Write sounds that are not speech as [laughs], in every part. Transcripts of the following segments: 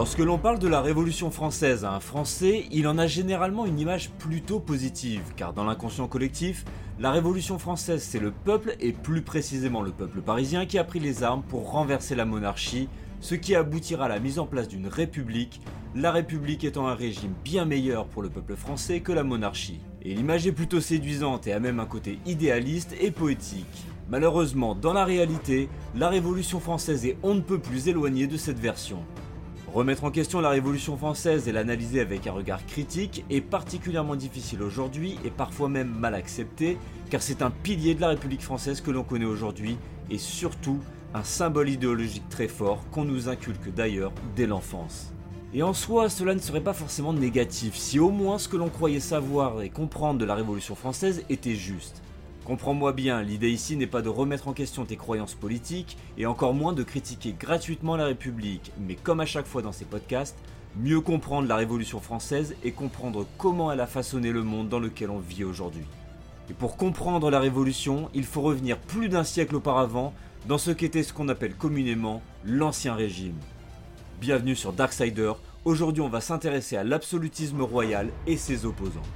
Lorsque l'on parle de la Révolution française à un Français, il en a généralement une image plutôt positive, car dans l'inconscient collectif, la Révolution française c'est le peuple, et plus précisément le peuple parisien, qui a pris les armes pour renverser la monarchie, ce qui aboutira à la mise en place d'une république, la république étant un régime bien meilleur pour le peuple français que la monarchie. Et l'image est plutôt séduisante et a même un côté idéaliste et poétique. Malheureusement, dans la réalité, la Révolution française est on ne peut plus éloignée de cette version. Remettre en question la Révolution française et l'analyser avec un regard critique est particulièrement difficile aujourd'hui et parfois même mal accepté, car c'est un pilier de la République française que l'on connaît aujourd'hui et surtout un symbole idéologique très fort qu'on nous inculque d'ailleurs dès l'enfance. Et en soi, cela ne serait pas forcément négatif si au moins ce que l'on croyait savoir et comprendre de la Révolution française était juste. Comprends-moi bien, l'idée ici n'est pas de remettre en question tes croyances politiques et encore moins de critiquer gratuitement la République, mais comme à chaque fois dans ces podcasts, mieux comprendre la Révolution française et comprendre comment elle a façonné le monde dans lequel on vit aujourd'hui. Et pour comprendre la Révolution, il faut revenir plus d'un siècle auparavant dans ce qu'était ce qu'on appelle communément l'Ancien Régime. Bienvenue sur Darksider, aujourd'hui on va s'intéresser à l'absolutisme royal et ses opposants.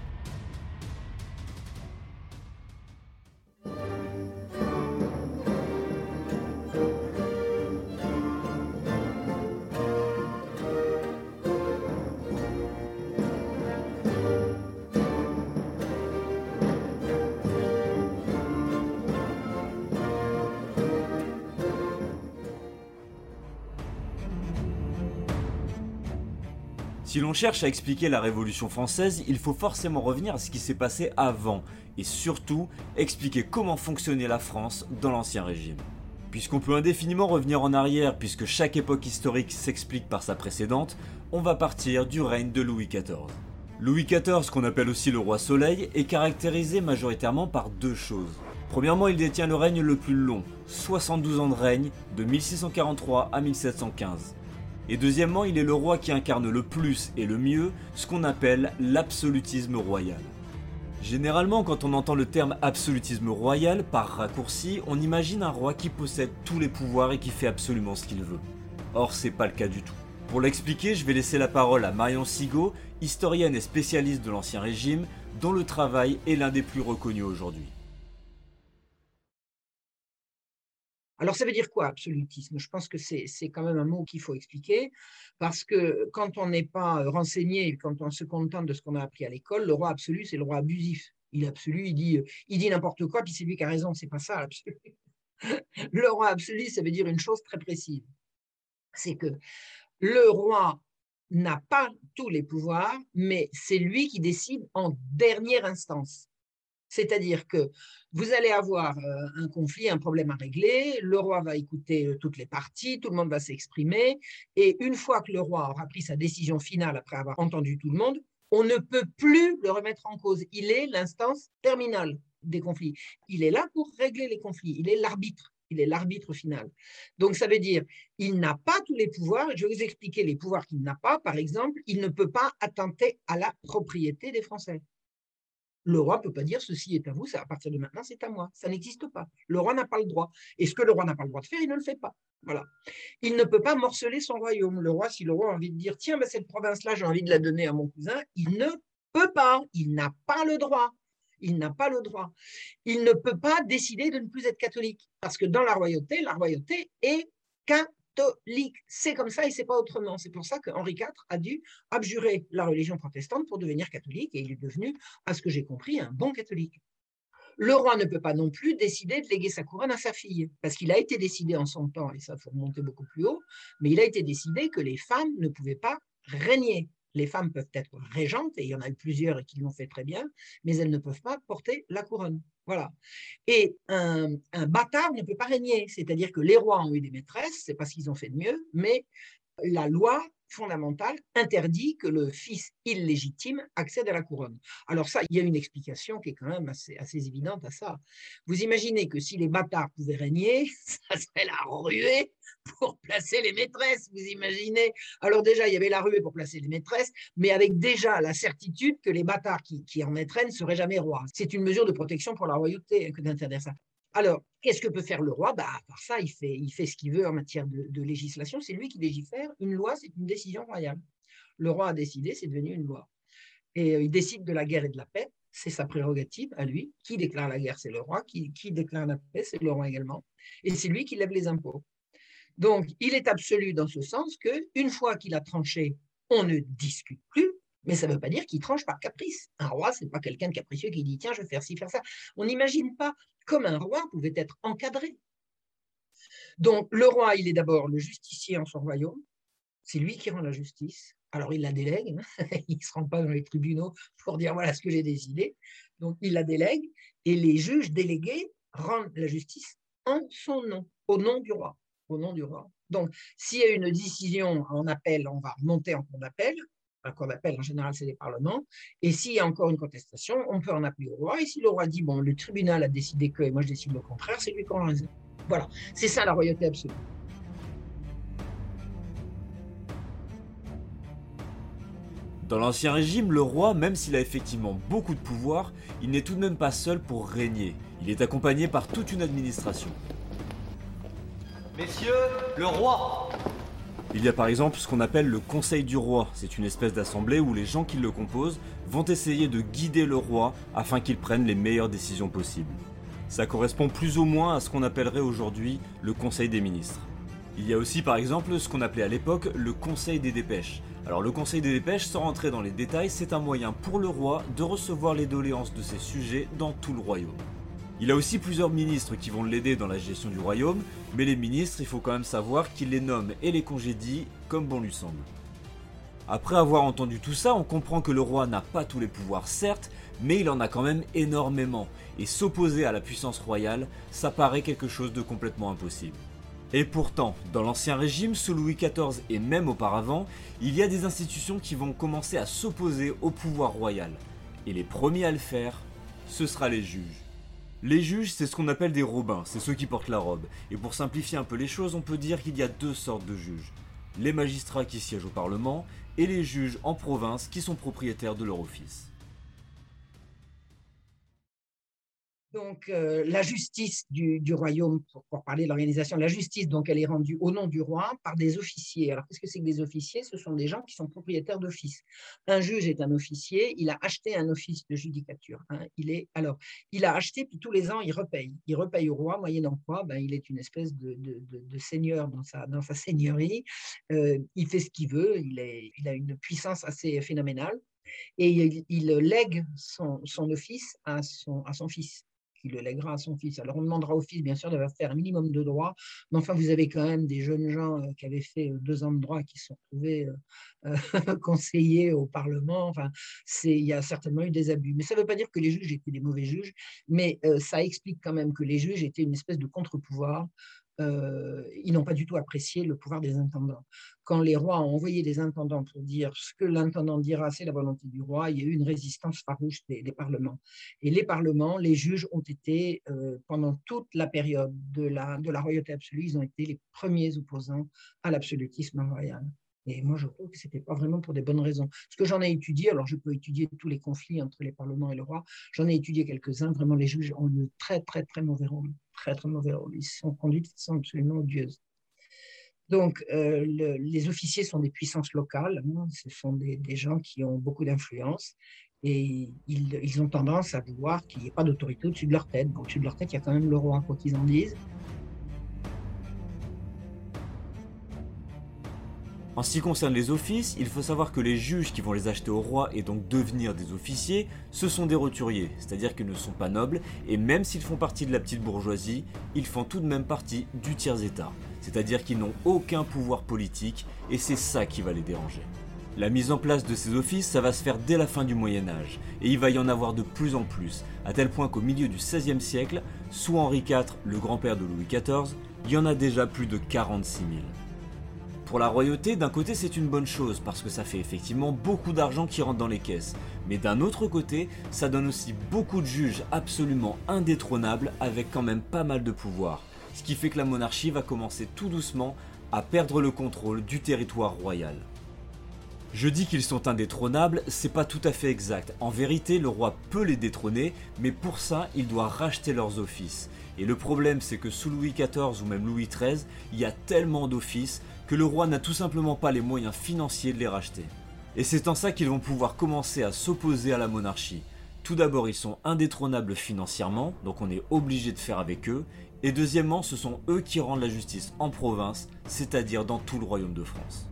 Si l'on cherche à expliquer la Révolution française, il faut forcément revenir à ce qui s'est passé avant, et surtout expliquer comment fonctionnait la France dans l'Ancien Régime. Puisqu'on peut indéfiniment revenir en arrière, puisque chaque époque historique s'explique par sa précédente, on va partir du règne de Louis XIV. Louis XIV, qu'on appelle aussi le roi Soleil, est caractérisé majoritairement par deux choses. Premièrement, il détient le règne le plus long, 72 ans de règne, de 1643 à 1715. Et deuxièmement, il est le roi qui incarne le plus et le mieux ce qu'on appelle l'absolutisme royal. Généralement, quand on entend le terme absolutisme royal, par raccourci, on imagine un roi qui possède tous les pouvoirs et qui fait absolument ce qu'il veut. Or, c'est pas le cas du tout. Pour l'expliquer, je vais laisser la parole à Marion Sigaud, historienne et spécialiste de l'Ancien Régime, dont le travail est l'un des plus reconnus aujourd'hui. Alors, ça veut dire quoi, absolutisme? Je pense que c'est quand même un mot qu'il faut expliquer, parce que quand on n'est pas renseigné, quand on se contente de ce qu'on a appris à l'école, le roi absolu, c'est le roi abusif. Il est absolu, il dit, il dit n'importe quoi, puis c'est lui qui a raison, c'est pas ça, l'absolu. [laughs] Le roi absolu, ça veut dire une chose très précise. C'est que le roi n'a pas tous les pouvoirs, mais c'est lui qui décide en dernière instance. C'est-à-dire que vous allez avoir euh, un conflit, un problème à régler, le roi va écouter euh, toutes les parties, tout le monde va s'exprimer, et une fois que le roi aura pris sa décision finale après avoir entendu tout le monde, on ne peut plus le remettre en cause. Il est l'instance terminale des conflits. Il est là pour régler les conflits, il est l'arbitre. Il est l'arbitre final. Donc, ça veut dire, il n'a pas tous les pouvoirs. Je vais vous expliquer les pouvoirs qu'il n'a pas. Par exemple, il ne peut pas attenter à la propriété des Français. Le roi ne peut pas dire ceci est à vous, à partir de maintenant, c'est à moi. Ça n'existe pas. Le roi n'a pas le droit. Et ce que le roi n'a pas le droit de faire, il ne le fait pas. Voilà. Il ne peut pas morceler son royaume. Le roi, si le roi a envie de dire tiens, ben, cette province-là, j'ai envie de la donner à mon cousin, il ne peut pas. Il n'a pas le droit. Il n'a pas le droit. Il ne peut pas décider de ne plus être catholique. Parce que dans la royauté, la royauté est qu'un C'est comme ça et c'est pas autrement. C'est pour ça que Henri IV a dû abjurer la religion protestante pour devenir catholique et il est devenu, à ce que j'ai compris, un bon catholique. Le roi ne peut pas non plus décider de léguer sa couronne à sa fille, parce qu'il a été décidé en son temps, et ça faut remonter beaucoup plus haut, mais il a été décidé que les femmes ne pouvaient pas régner les femmes peuvent être régentes, et il y en a eu plusieurs qui l'ont fait très bien, mais elles ne peuvent pas porter la couronne. Voilà. Et un, un bâtard ne peut pas régner, c'est-à-dire que les rois ont eu des maîtresses, c'est parce qu'ils ont fait de mieux, mais la loi fondamentale interdit que le fils illégitime accède à la couronne. Alors ça, il y a une explication qui est quand même assez, évidente à ça. Vous imaginez que si les bâtards pouvaient régner, [laughs] ça serait la ruée pour placer les maîtresses, vous imaginez Alors déjà, il y avait la ruée pour placer les maîtresses, mais avec déjà la certitude que les bâtards qui, en mettraient ne seraient jamais rois. C'est une mesure de protection pour la royauté que d'interdire ça. Alors, qu'est-ce que peut faire le roi? Bah, Par ça, il fait, ce qu'il veut en matière de, législation. C'est lui qui légifère. Une loi, c'est une décision royale. Le roi a décidé, c'est devenu une loi. Et euh, il décide de la guerre et de la paix. C'est sa prérogative à lui. Qui déclare la guerre, c'est le roi. Qui, déclare la paix, c'est le roi également. Et c'est lui qui lève les impôts. Donc, il est absolu dans ce sens que une fois qu'il a tranché, on ne discute plus, mais ça ne veut pas dire qu'il tranche par caprice. Un roi, ce n'est pas quelqu'un de capricieux qui dit tiens, je vais faire ci, faire ça. On n'imagine pas comme un roi pouvait être encadré. Donc, le roi, il est d'abord le justicier en son royaume. C'est lui qui rend la justice. Alors, il la délègue. Hein. [laughs] il ne se rend pas dans les tribunaux pour dire voilà ce que j'ai décidé. Donc, il la délègue. Et les juges délégués rendent la justice en son nom, au nom du roi au nom du roi. Donc, s'il y a une décision en appel, on va remonter en cour d'appel. Un cour d'appel, en général, c'est les parlements. Et s'il y a encore une contestation, on peut en appeler au roi. Et si le roi dit, bon, le tribunal a décidé que, et moi je décide le contraire, c'est lui qui en raison. Voilà, c'est ça la royauté absolue. Dans l'Ancien Régime, le roi, même s'il a effectivement beaucoup de pouvoir, il n'est tout de même pas seul pour régner. Il est accompagné par toute une administration. Messieurs, le roi Il y a par exemple ce qu'on appelle le Conseil du roi. C'est une espèce d'assemblée où les gens qui le composent vont essayer de guider le roi afin qu'il prenne les meilleures décisions possibles. Ça correspond plus ou moins à ce qu'on appellerait aujourd'hui le Conseil des ministres. Il y a aussi par exemple ce qu'on appelait à l'époque le Conseil des dépêches. Alors le Conseil des dépêches, sans rentrer dans les détails, c'est un moyen pour le roi de recevoir les doléances de ses sujets dans tout le royaume. Il a aussi plusieurs ministres qui vont l'aider dans la gestion du royaume, mais les ministres, il faut quand même savoir qu'il les nomme et les congédie comme bon lui semble. Après avoir entendu tout ça, on comprend que le roi n'a pas tous les pouvoirs certes, mais il en a quand même énormément, et s'opposer à la puissance royale, ça paraît quelque chose de complètement impossible. Et pourtant, dans l'ancien régime, sous Louis XIV et même auparavant, il y a des institutions qui vont commencer à s'opposer au pouvoir royal. Et les premiers à le faire, ce sera les juges. Les juges, c'est ce qu'on appelle des robins, c'est ceux qui portent la robe. Et pour simplifier un peu les choses, on peut dire qu'il y a deux sortes de juges. Les magistrats qui siègent au Parlement et les juges en province qui sont propriétaires de leur office. Donc, euh, la justice du, royaume, pour, parler de l'organisation, la justice, donc, elle est rendue au nom du roi par des officiers. Alors, qu'est-ce que c'est que des officiers? Ce sont des gens qui sont propriétaires d'office. Un juge est un officier, il a acheté un office de judicature. Hein. Il est, alors, il a acheté, puis tous les ans, il repaye. Il repaye au roi, moyennant quoi ben, il est une espèce de, seigneur dans sa, seigneurie. Euh, il fait ce qu'il veut, il, il a une puissance assez phénoménale. Et il, lègue son, office à son fils il le lèguera à son fils. Alors on demandera au fils, bien sûr, de faire un minimum de droit, mais enfin, vous avez quand même des jeunes gens euh, qui avaient fait euh, deux ans de droit qui se sont trouvés euh, [laughs] conseillers au Parlement. Enfin, il y a certainement eu des abus. Mais ça ne veut pas dire que les juges étaient des mauvais juges, mais ça explique quand même que les juges étaient une espèce de contre-pouvoir euh, ils n'ont pas du tout apprécié le pouvoir des intendants. Quand les rois ont envoyé des intendants pour dire ce que l'intendant dira, c'est la volonté du roi, il y a eu une résistance farouche des, parlements. Et les parlements, les juges ont été, euh, pendant toute la période de la, royauté absolue, ils ont été les premiers opposants à l'absolutisme royal. Et moi, je trouve que ce n'était pas vraiment pour des bonnes raisons. Ce que j'en ai étudié, alors je peux étudier tous les conflits entre les parlements et le roi, j'en ai étudié quelques-uns. Vraiment, les juges ont eu très, très, très mauvais rôle. Très, mauvais. Ils sont conduits de façon absolument odieuse. Donc, euh, les officiers sont des puissances locales. Hein. ce sont des, gens qui ont beaucoup d'influence. Et ils, ils, ont tendance à vouloir qu'il n'y ait pas d'autorité au-dessus de leur tête. au-dessus de leur tête, il y a quand même le roi, quoi qu'ils en disent. En ce qui concerne les offices, il faut savoir que les juges qui vont les acheter au roi et donc devenir des officiers, ce sont des roturiers, c'est-à-dire qu'ils ne sont pas nobles, et même s'ils font partie de la petite bourgeoisie, ils font tout de même partie du tiers-état, c'est-à-dire qu'ils n'ont aucun pouvoir politique, et c'est ça qui va les déranger. La mise en place de ces offices, ça va se faire dès la fin du Moyen Âge, et il va y en avoir de plus en plus, à tel point qu'au milieu du XVIe siècle, sous Henri IV, le grand-père de Louis XIV, il y en a déjà plus de 46 000. Pour la royauté, d'un côté c'est une bonne chose parce que ça fait effectivement beaucoup d'argent qui rentre dans les caisses, mais d'un autre côté, ça donne aussi beaucoup de juges absolument indétrônables avec quand même pas mal de pouvoir, ce qui fait que la monarchie va commencer tout doucement à perdre le contrôle du territoire royal. Je dis qu'ils sont indétrônables, c'est pas tout à fait exact. En vérité, le roi peut les détrôner, mais pour ça, il doit racheter leurs offices. Et le problème, c'est que sous Louis XIV ou même Louis XIII, il y a tellement d'offices que le roi n'a tout simplement pas les moyens financiers de les racheter. Et c'est en ça qu'ils vont pouvoir commencer à s'opposer à la monarchie. Tout d'abord, ils sont indétrônables financièrement, donc on est obligé de faire avec eux. Et deuxièmement, ce sont eux qui rendent la justice en province, c'est-à-dire dans tout le royaume de France.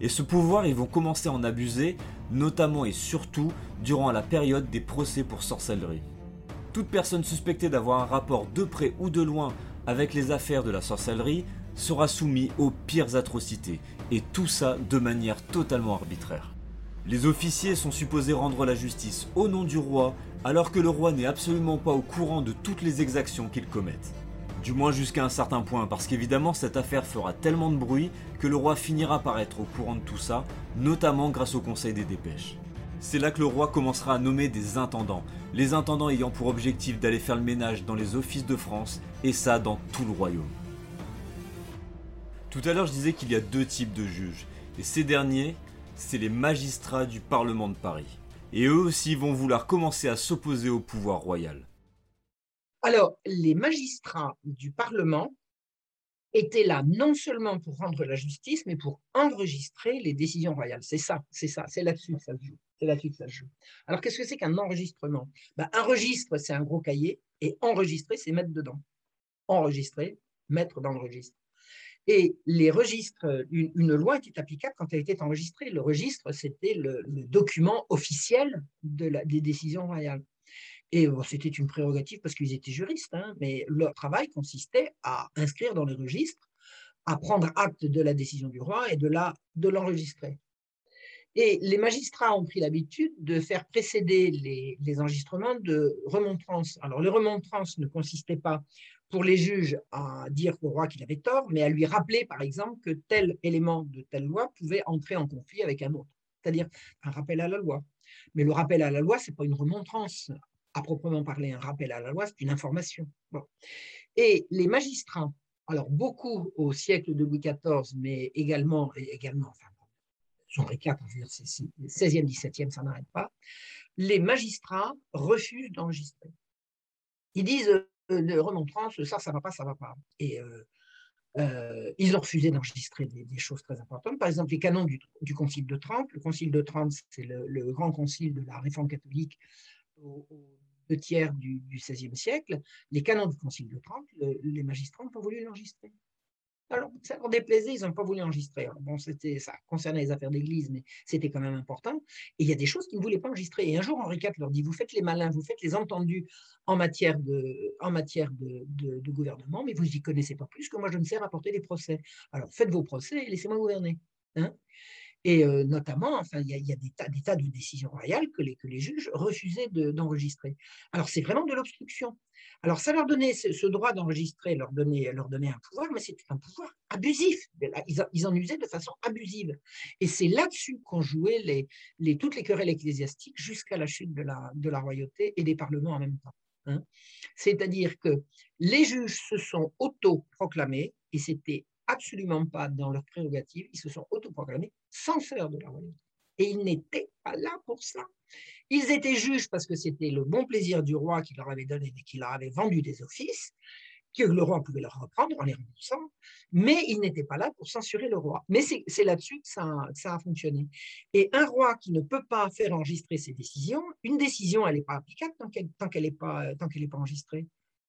Et ce pouvoir, ils vont commencer à en abuser, notamment et surtout durant la période des procès pour sorcellerie. Toute personne suspectée d'avoir un rapport de près ou de loin avec les affaires de la sorcellerie sera soumise aux pires atrocités, et tout ça de manière totalement arbitraire. Les officiers sont supposés rendre la justice au nom du roi, alors que le roi n'est absolument pas au courant de toutes les exactions qu'ils commettent. Du moins jusqu'à un certain point, parce qu'évidemment cette affaire fera tellement de bruit que le roi finira par être au courant de tout ça, notamment grâce au Conseil des dépêches. C'est là que le roi commencera à nommer des intendants, les intendants ayant pour objectif d'aller faire le ménage dans les offices de France, et ça dans tout le royaume. Tout à l'heure je disais qu'il y a deux types de juges, et ces derniers, c'est les magistrats du Parlement de Paris. Et eux aussi vont vouloir commencer à s'opposer au pouvoir royal. Alors, les magistrats du Parlement étaient là non seulement pour rendre la justice, mais pour enregistrer les décisions royales. C'est ça, c'est ça, c'est là-dessus ça joue. C'est là-dessus que ça joue. Alors, qu'est-ce que c'est qu'un enregistrement? Ben, Un registre, c'est un gros cahier, et enregistrer, c'est mettre dedans. Enregistrer, mettre dans le registre. Et les registres, une, loi était applicable quand elle était enregistrée. Le registre, c'était le, document officiel des décisions royales. Et c'était une prérogative parce qu'ils étaient juristes, hein, mais leur travail consistait à inscrire dans les registres, à prendre acte de la décision du roi et de l'enregistrer. Et les magistrats ont pris l'habitude de faire précéder les, enregistrements de remontrances. Alors, les remontrances ne consistaient pas pour les juges à dire au roi qu'il avait tort, mais à lui rappeler, par exemple, que tel élément de telle loi pouvait entrer en conflit avec un autre, c'est-à-dire un rappel à la loi. Mais le rappel à la loi, ce n'est pas une remontrance à proprement parler. Un rappel à la loi, c'est une information. Et les magistrats, alors beaucoup au siècle de Louis XIV, mais également, également enfin, Henri IV, 16e, 17e, ça n'arrête pas, les magistrats refusent d'enregistrer. Ils disent de remontrance, ça, ça va pas, ça va pas. Et euh, euh, ils ont refusé d'enregistrer des, choses très importantes. Par exemple, les canons du, Concile de Trente. Le Concile de Trente, c'est le, grand concile de la Réforme catholique aux, deux tiers du, XVIe siècle. Les canons du Concile de Trente, les magistrats n'ont pas voulu l'enregistrer. Alors, ça leur déplaisait, ils n'ont pas voulu enregistrer. bon, c'était, ça concernait les affaires d'église, mais c'était quand même important. Et il y a des choses qu'ils ne voulaient pas enregistrer. Et un jour, Henri IV leur dit Vous faites les malins, vous faites les entendus en matière de, gouvernement, mais vous n'y connaissez pas plus que moi, je ne sais rapporter des procès. Alors, faites vos procès et laissez-moi gouverner. Hein et notamment, enfin, il y a, des, tas, de décisions royales que les, juges refusaient d'enregistrer. Alors, c'est vraiment de l'obstruction. Alors, ça leur donnait ce, droit d'enregistrer, leur donnait, leur donnait un pouvoir, mais c'était un pouvoir abusif. Ils, en usaient de façon abusive. Et c'est là-dessus qu'ont joué les, les, toutes les querelles ecclésiastiques jusqu'à la chute de la, de la royauté et des parlements en même temps. Hein. C'est-à-dire que les juges se sont auto-proclamés, et c'était absolument pas dans leurs prérogatives, ils se sont autoproclamés censeurs de la royauté. Et ils n'étaient pas là pour ça. Ils étaient juges parce que c'était le bon plaisir du roi qui leur avait donné, qui leur avait vendu des offices, que le roi pouvait leur reprendre en les remboursant, mais ils n'étaient pas là pour censurer le roi. Mais c'est là-dessus que ça, a fonctionné. Et un roi qui ne peut pas faire enregistrer ses décisions, une décision, elle n'est pas applicable tant qu'elle n'est pas enregistrée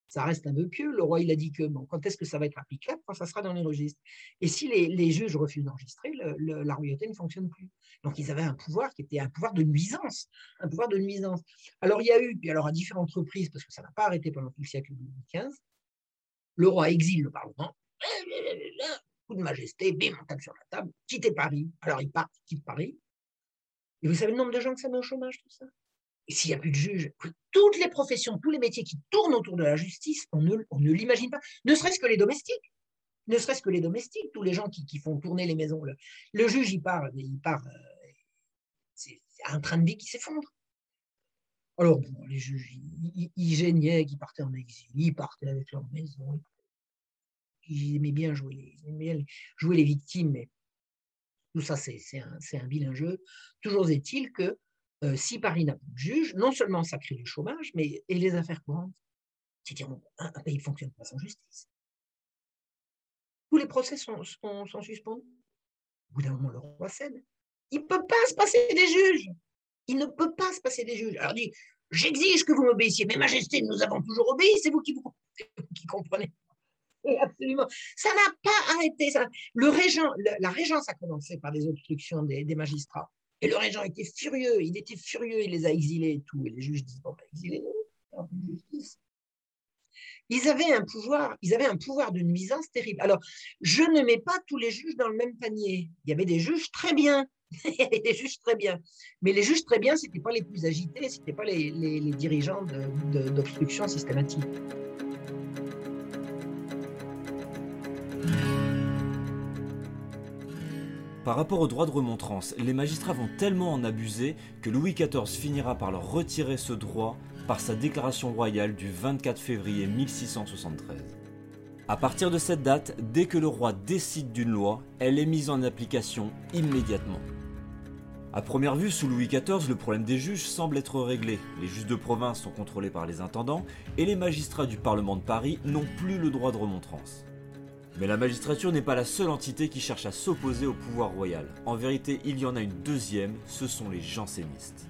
ça reste un peu pieux. Le roi, il a dit que bon, quand est-ce que ça va être applicable Quand ça sera dans les registres? Et si les, juges refusent d'enregistrer, la royauté ne fonctionne plus. Donc, ils avaient un pouvoir qui était un pouvoir de nuisance. Un pouvoir de nuisance. Alors, il y a eu, puis alors à différentes reprises, parce que ça n'a pas arrêté pendant tout le siècle XV, le roi exile le Parlement. Coup de majesté, bim, on sur la table, quittez Paris. Alors, il part, quitte Paris. Et vous savez le nombre de gens que ça met au chômage, tout ça? S'il n'y a plus de juges, toutes les professions, tous les métiers qui tournent autour de la justice, on ne, l'imagine pas, ne serait-ce que les domestiques. Ne serait-ce que les domestiques, tous les gens qui, font tourner les maisons. Le, juge, il part, il part euh, c'est un train de vie qui s'effondre. Alors, bon, les juges, ils, gênaient, ils partaient en exil, ils partaient avec leur maison. Ils aimaient bien jouer les, jouer les victimes, mais tout ça, c'est un, un vilain jeu. Toujours est-il que euh, si Paris n'a plus de juge, non seulement ça crée du chômage, mais et les affaires courantes C'est-à-dire, un, pays ne fonctionne pas sans justice. Tous les procès sont, sont, suspendus. Au bout d'un moment, le roi cède. Il ne peut pas se passer des juges. Il ne peut pas se passer des juges. Alors dit, j'exige que vous m'obéissiez. Mais Majesté, nous avons toujours obéi. C'est vous qui, vous, qui comprenez. absolument. Ça n'a pas arrêté. Ça. Le la régence a commencé par des obstructions des, magistrats. Et le régent était furieux. Il était furieux. Il les a exilés et tout. Et les juges disent, bon, ben, exilez-nous. Ils avaient un pouvoir, ils avaient un pouvoir de nuisance terrible. Alors, je ne mets pas tous les juges dans le même panier. Il y avait des juges très bien. [laughs] Il y avait des juges très bien. Mais les juges très bien, ce n'étaient pas les plus agités, ce n'étaient pas les, dirigeants d'obstruction systématique. Par rapport au droit de remontrance, les magistrats vont tellement en abuser que Louis XIV finira par leur retirer ce droit par sa déclaration royale du 24 février 1673. À partir de cette date, dès que le roi décide d'une loi, elle est mise en application immédiatement. À première vue, sous Louis XIV, le problème des juges semble être réglé. Les juges de province sont contrôlés par les intendants et les magistrats du Parlement de Paris n'ont plus le droit de remontrance. Mais la magistrature n'est pas la seule entité qui cherche à s'opposer au pouvoir royal. En vérité, il y en a une deuxième, ce sont les jansénistes.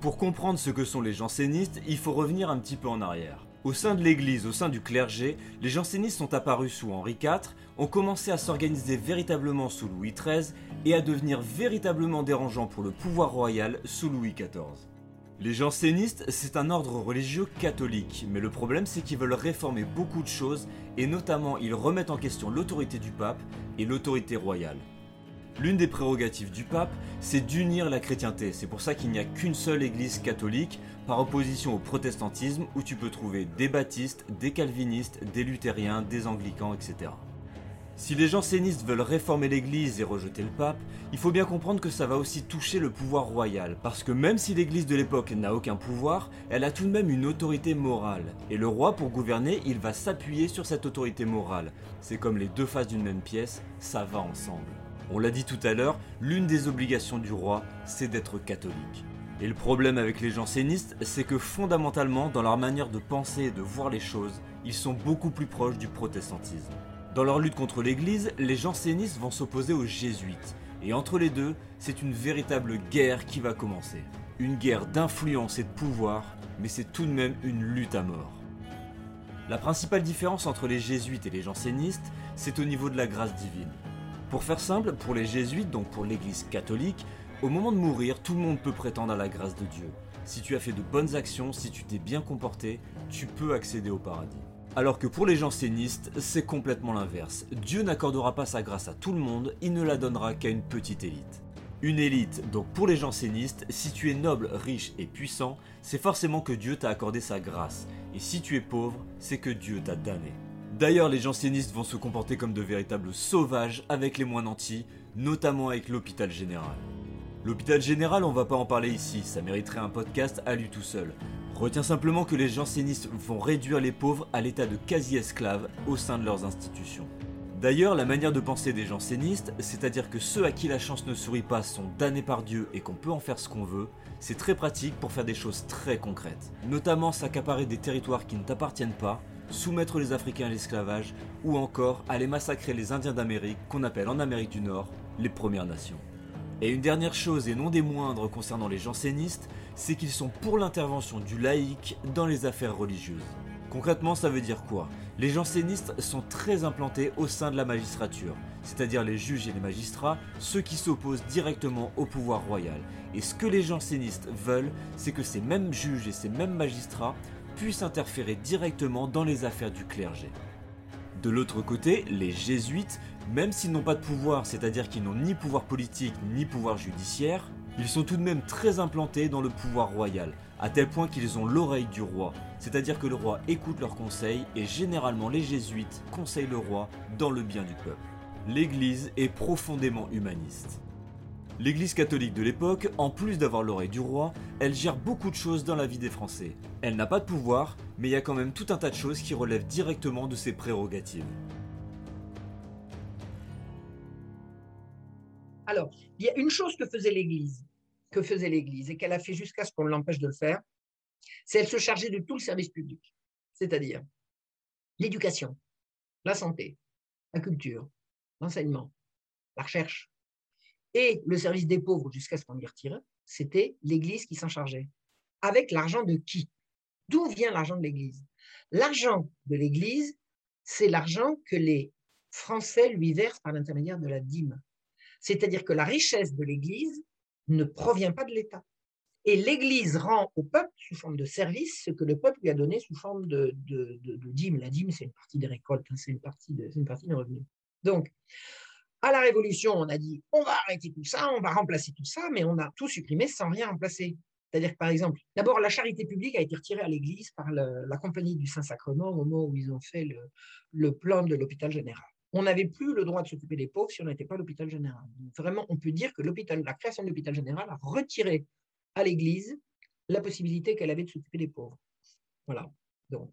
Pour comprendre ce que sont les jansénistes, il faut revenir un petit peu en arrière. Au sein de l'Église, au sein du clergé, les jansénistes sont apparus sous Henri IV, ont commencé à s'organiser véritablement sous Louis XIII et à devenir véritablement dérangeants pour le pouvoir royal sous Louis XIV. Les jansénistes, c'est un ordre religieux catholique, mais le problème c'est qu'ils veulent réformer beaucoup de choses et notamment ils remettent en question l'autorité du pape et l'autorité royale. L'une des prérogatives du pape, c'est d'unir la chrétienté. C'est pour ça qu'il n'y a qu'une seule église catholique, par opposition au protestantisme, où tu peux trouver des baptistes, des calvinistes, des luthériens, des anglicans, etc. Si les jansénistes veulent réformer l'église et rejeter le pape, il faut bien comprendre que ça va aussi toucher le pouvoir royal, parce que même si l'église de l'époque n'a aucun pouvoir, elle a tout de même une autorité morale. Et le roi, pour gouverner, il va s'appuyer sur cette autorité morale. C'est comme les deux faces d'une même pièce, ça va ensemble. On l'a dit tout à l'heure, l'une des obligations du roi, c'est d'être catholique. Et le problème avec les jansénistes, c'est que fondamentalement, dans leur manière de penser et de voir les choses, ils sont beaucoup plus proches du protestantisme. Dans leur lutte contre l'Église, les jansénistes vont s'opposer aux jésuites. Et entre les deux, c'est une véritable guerre qui va commencer. Une guerre d'influence et de pouvoir, mais c'est tout de même une lutte à mort. La principale différence entre les jésuites et les jansénistes, c'est au niveau de la grâce divine. Pour faire simple, pour les jésuites, donc pour l'Église catholique, au moment de mourir, tout le monde peut prétendre à la grâce de Dieu. Si tu as fait de bonnes actions, si tu t'es bien comporté, tu peux accéder au paradis. Alors que pour les jansénistes, c'est complètement l'inverse. Dieu n'accordera pas sa grâce à tout le monde, il ne la donnera qu'à une petite élite. Une élite, donc pour les jansénistes, si tu es noble, riche et puissant, c'est forcément que Dieu t'a accordé sa grâce. Et si tu es pauvre, c'est que Dieu t'a damné. D'ailleurs, les jansénistes vont se comporter comme de véritables sauvages avec les moines nantis, notamment avec l'hôpital général. L'hôpital général, on va pas en parler ici, ça mériterait un podcast à lui tout seul. Retiens simplement que les jansénistes vont réduire les pauvres à l'état de quasi-esclaves au sein de leurs institutions. D'ailleurs, la manière de penser des jansénistes, c'est-à-dire que ceux à qui la chance ne sourit pas sont damnés par Dieu et qu'on peut en faire ce qu'on veut, c'est très pratique pour faire des choses très concrètes, notamment s'accaparer des territoires qui ne t'appartiennent pas, soumettre les Africains à l'esclavage ou encore aller massacrer les Indiens d'Amérique qu'on appelle en Amérique du Nord les Premières Nations. Et une dernière chose et non des moindres concernant les jansénistes, c'est qu'ils sont pour l'intervention du laïc dans les affaires religieuses. Concrètement, ça veut dire quoi? Les jansénistes sont très implantés au sein de la magistrature, c'est-à-dire les juges et les magistrats, ceux qui s'opposent directement au pouvoir royal. Et ce que les jansénistes veulent, c'est que ces mêmes juges et ces mêmes magistrats puissent interférer directement dans les affaires du clergé. De l'autre côté, les jésuites, même s'ils n'ont pas de pouvoir, c'est-à-dire qu'ils n'ont ni pouvoir politique ni pouvoir judiciaire, ils sont tout de même très implantés dans le pouvoir royal, à tel point qu'ils ont l'oreille du roi, c'est-à-dire que le roi écoute leurs conseils et généralement les jésuites conseillent le roi dans le bien du peuple. L'Église est profondément humaniste. L'Église catholique de l'époque, en plus d'avoir l'oreille du roi, elle gère beaucoup de choses dans la vie des Français. Elle n'a pas de pouvoir, mais il y a quand même tout un tas de choses qui relèvent directement de ses prérogatives. Alors, il y a une chose que faisait l'Église, que faisait l'Église, et qu'elle a fait jusqu'à ce qu'on l'empêche de le faire, c'est elle se chargeait de tout le service public. c'est-à-dire l'éducation, la santé, la culture, l'enseignement, la recherche et le service des pauvres jusqu'à ce qu'on y retire, c'était l'Église qui s'en chargeait. Avec l'argent de qui? D'où vient l'argent de l'Église? L'argent de l'Église, c'est l'argent que les Français lui versent par l'intermédiaire de la dîme. C'est-à-dire que la richesse de l'Église ne provient pas de l'État. Et l'Église rend au peuple, sous forme de service, ce que le peuple lui a donné sous forme de, dîme. La dîme, c'est une partie des récoltes, hein, c'est une, partie des revenus. Donc, à la Révolution, on a dit on va arrêter tout ça, on va remplacer tout ça, mais on a tout supprimé sans rien remplacer. C'est-à-dire que, par exemple, d'abord, la charité publique a été retirée à l'Église par la Compagnie du Saint-Sacrement au moment où ils ont fait le plan de l'hôpital général on n'avait plus le droit de s'occuper des pauvres si on n'était pas l'hôpital général. vraiment, on peut dire que la création de l'hôpital général a retiré à l'Église la possibilité qu'elle avait de s'occuper des pauvres. Voilà. Donc,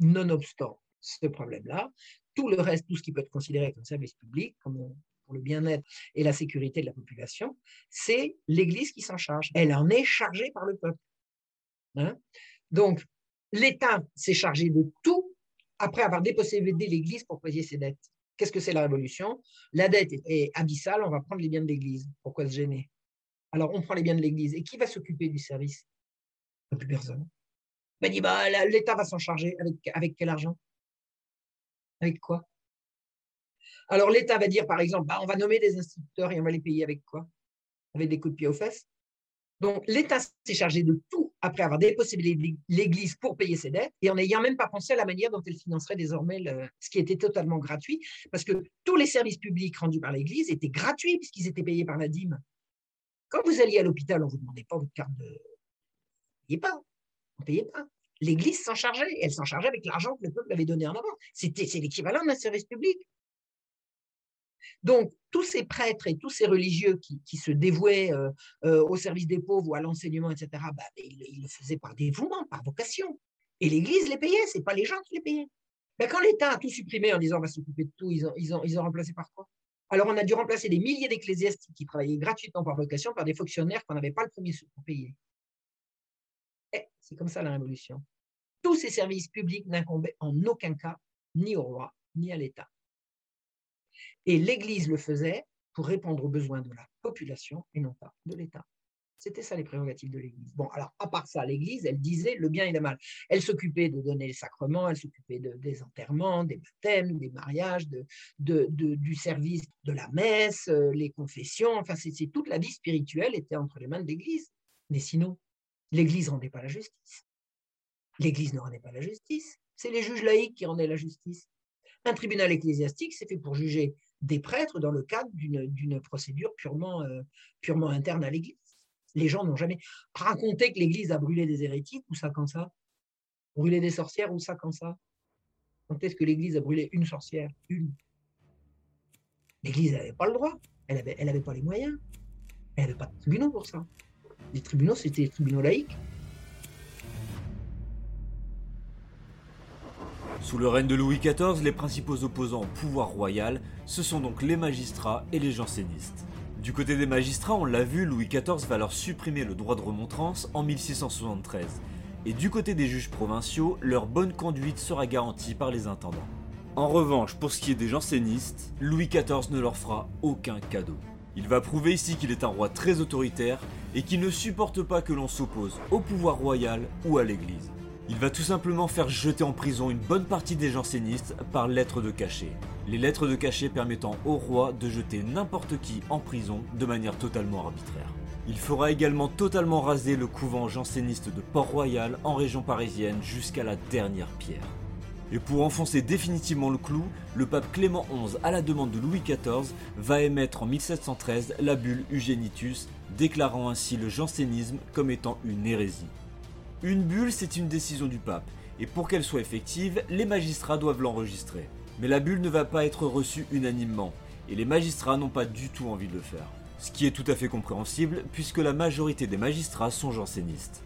nonobstant ce problème-là, tout le reste, tout ce qui peut être considéré comme service public, comme pour le bien-être et la sécurité de la population, c'est l'Église qui s'en charge. Elle en est chargée par le peuple. Hein. Donc, l'État s'est chargé de tout après avoir dépossédé l'Église pour payer ses dettes. Qu'est-ce que c'est la révolution? La dette est abyssale, on va prendre les biens de l'Église. Pourquoi se gêner? Alors on prend les biens de l'Église. Et qui va s'occuper du service? Plus personne. Ben, dit, bah, l'État va s'en charger. Avec, avec quel argent? Avec quoi? Alors l'État va dire, par exemple, bah, on va nommer des instituteurs et on va les payer avec quoi? Avec des coups de pied aux fesses? Donc, l'État s'est chargé de tout après avoir dépossédé l'Église pour payer ses dettes et en n'ayant même pas pensé à la manière dont elle financerait désormais ce qui était totalement gratuit, parce que tous les services publics rendus par l'Église étaient gratuits puisqu'ils étaient payés par la dîme. Quand vous alliez à l'hôpital, on ne vous demandait pas votre carte de... Vous ne pas. On ne payait pas. L'Église s'en chargeait. Elle s'en chargeait avec l'argent que le peuple avait donné en avant. C'est l'équivalent d'un service public. Donc, tous ces prêtres et tous ces religieux qui, se dévouaient euh, euh, au service des pauvres ou à l'enseignement, etc., bah, ils, le faisaient par dévouement, par vocation. Et l'Église les payait, ce n'est pas les gens qui les payaient. Ben, quand l'État a tout supprimé en disant on va s'occuper de tout, ils ont remplacé par quoi? Alors, on a dû remplacer des milliers d'ecclésiastiques qui travaillaient gratuitement par vocation par des fonctionnaires qu'on n'avait pas le premier sou pour payer. Eh, c'est comme ça la Révolution. Tous ces services publics n'incombaient en aucun cas ni au roi ni à l'État. Et l'Église le faisait pour répondre aux besoins de la population et non pas de l'État. C'était ça les prérogatives de l'Église. Bon, alors à part ça, l'Église, elle disait le bien et le mal. Elle s'occupait de donner les sacrements, elle s'occupait des enterrements, des baptêmes, des mariages, de, du service de la messe, euh, les confessions. Enfin, c'est toute la vie spirituelle était entre les mains de l'Église. Mais sinon, l'Église ne rendait pas la justice. L'Église ne rendait pas la justice. C'est les juges laïcs qui rendaient la justice. Un tribunal ecclésiastique, c'est fait pour juger des prêtres dans le cadre d'une procédure purement, euh, purement interne à l'Église. Les gens n'ont jamais raconté que l'Église a brûlé des hérétiques ou ça quand ça Brûlé des sorcières ou ça quand ça Quand est-ce que l'Église a brûlé une sorcière Une? L'Église n'avait pas le droit, elle n'avait elle avait pas les moyens, elle n'avait pas de tribunaux pour ça. Les tribunaux, c'était les tribunaux laïcs. Sous le règne de Louis XIV, les principaux opposants au pouvoir royal, ce sont donc les magistrats et les jansénistes. Du côté des magistrats, on l'a vu, Louis XIV va leur supprimer le droit de remontrance en 1673. Et du côté des juges provinciaux, leur bonne conduite sera garantie par les intendants. En revanche, pour ce qui est des jansénistes, Louis XIV ne leur fera aucun cadeau. Il va prouver ici qu'il est un roi très autoritaire et qu'il ne supporte pas que l'on s'oppose au pouvoir royal ou à l'Église. Il va tout simplement faire jeter en prison une bonne partie des jansénistes par lettres de cachet. Les lettres de cachet permettant au roi de jeter n'importe qui en prison de manière totalement arbitraire. Il fera également totalement raser le couvent janséniste de Port-Royal en région parisienne jusqu'à la dernière pierre. Et pour enfoncer définitivement le clou, le pape Clément XI, à la demande de Louis XIV, va émettre en 1713 la bulle Eugenitus, déclarant ainsi le jansénisme comme étant une hérésie. Une bulle, c'est une décision du pape, et pour qu'elle soit effective, les magistrats doivent l'enregistrer. Mais la bulle ne va pas être reçue unanimement, et les magistrats n'ont pas du tout envie de le faire. Ce qui est tout à fait compréhensible, puisque la majorité des magistrats sont jansénistes.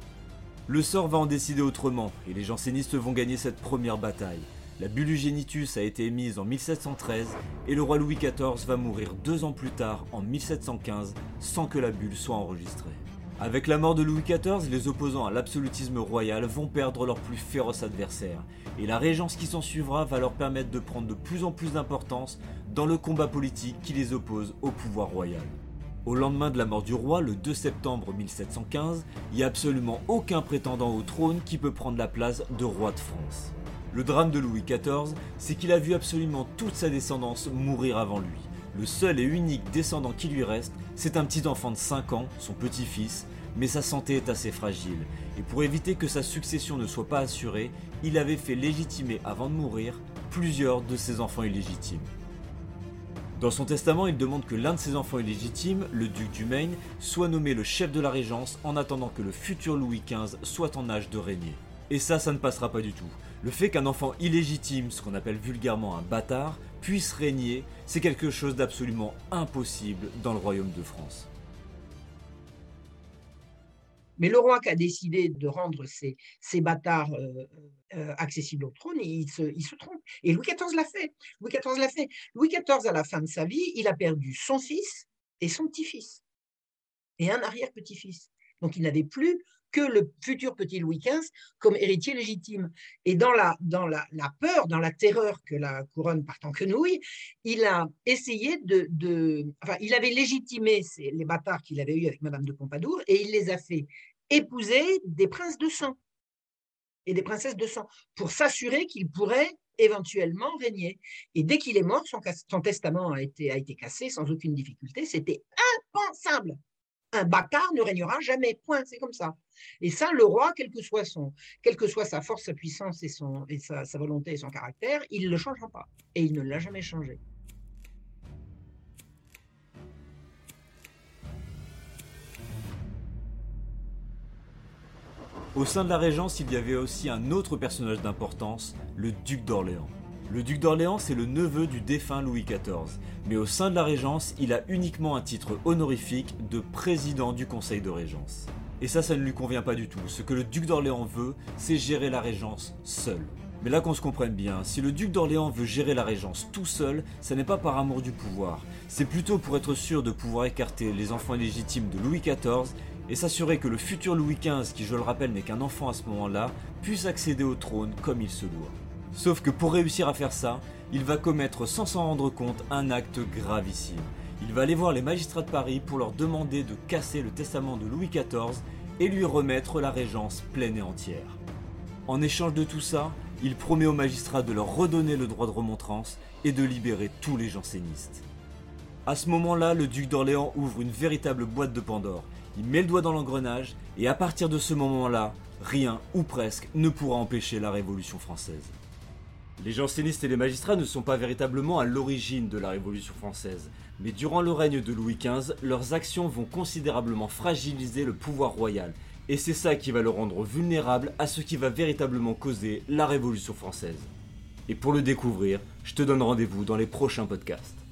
Le sort va en décider autrement, et les jansénistes vont gagner cette première bataille. La bulle Eugenitus a été émise en 1713, et le roi Louis XIV va mourir deux ans plus tard, en 1715, sans que la bulle soit enregistrée. Avec la mort de Louis XIV, les opposants à l'absolutisme royal vont perdre leur plus féroce adversaire, et la régence qui s'en suivra va leur permettre de prendre de plus en plus d'importance dans le combat politique qui les oppose au pouvoir royal. Au lendemain de la mort du roi, le 2 septembre 1715, il n'y a absolument aucun prétendant au trône qui peut prendre la place de roi de France. Le drame de Louis XIV, c'est qu'il a vu absolument toute sa descendance mourir avant lui. Le seul et unique descendant qui lui reste, c'est un petit enfant de 5 ans, son petit-fils, mais sa santé est assez fragile, et pour éviter que sa succession ne soit pas assurée, il avait fait légitimer avant de mourir plusieurs de ses enfants illégitimes. Dans son testament, il demande que l'un de ses enfants illégitimes, le duc du Maine, soit nommé le chef de la régence en attendant que le futur Louis XV soit en âge de régner. Et ça, ça ne passera pas du tout. Le fait qu'un enfant illégitime, ce qu'on appelle vulgairement un bâtard, puisse régner, c'est quelque chose d'absolument impossible dans le royaume de France. Mais le roi qui a décidé de rendre ces, bâtards euh, euh, accessibles au trône, il se, il se, trompe. Et Louis XIV l'a fait. Louis XIV l'a fait. Louis XIV, à la fin de sa vie, il a perdu son fils et son petit-fils. Et un arrière-petit-fils. Donc il n'avait plus que le futur petit Louis XV comme héritier légitime. Et dans la, dans la, peur, dans la terreur que la couronne partant que quenouille, il a essayé de, de enfin, il avait légitimé les bâtards qu'il avait eus avec Madame de Pompadour et il les a fait épouser des princes de sang et des princesses de sang pour s'assurer qu'il pourrait éventuellement régner. Et dès qu'il est mort, son, son testament a été, a été cassé sans aucune difficulté. C'était impensable un bâtard ne régnera jamais. Point, c'est comme ça. Et ça, le roi, quel que soit, son, quelle que soit sa force, sa puissance et sa, sa volonté et son caractère, il ne le changera pas. Et il ne l'a jamais changé. Au sein de la Régence, il y avait aussi un autre personnage d'importance, le duc d'Orléans. Le duc d'Orléans, c'est le neveu du défunt Louis XIV, mais au sein de la Régence, il a uniquement un titre honorifique de président du Conseil de Régence. Et ça, ça ne lui convient pas du tout. Ce que le duc d'Orléans veut, c'est gérer la Régence seul. Mais là qu'on se comprenne bien, si le duc d'Orléans veut gérer la Régence tout seul, ce n'est pas par amour du pouvoir, c'est plutôt pour être sûr de pouvoir écarter les enfants illégitimes de Louis XIV et s'assurer que le futur Louis XV, qui je le rappelle n'est qu'un enfant à ce moment-là, puisse accéder au trône comme il se doit. Sauf que pour réussir à faire ça, il va commettre sans s'en rendre compte un acte gravissime. Il va aller voir les magistrats de Paris pour leur demander de casser le testament de Louis XIV et lui remettre la régence pleine et entière. En échange de tout ça, il promet aux magistrats de leur redonner le droit de remontrance et de libérer tous les jansénistes. À ce moment-là, le duc d'Orléans ouvre une véritable boîte de Pandore. Il met le doigt dans l'engrenage et à partir de ce moment-là, rien ou presque ne pourra empêcher la Révolution française. Les jansénistes et les magistrats ne sont pas véritablement à l'origine de la Révolution française, mais durant le règne de Louis XV, leurs actions vont considérablement fragiliser le pouvoir royal, et c'est ça qui va le rendre vulnérable à ce qui va véritablement causer la Révolution française. Et pour le découvrir, je te donne rendez-vous dans les prochains podcasts.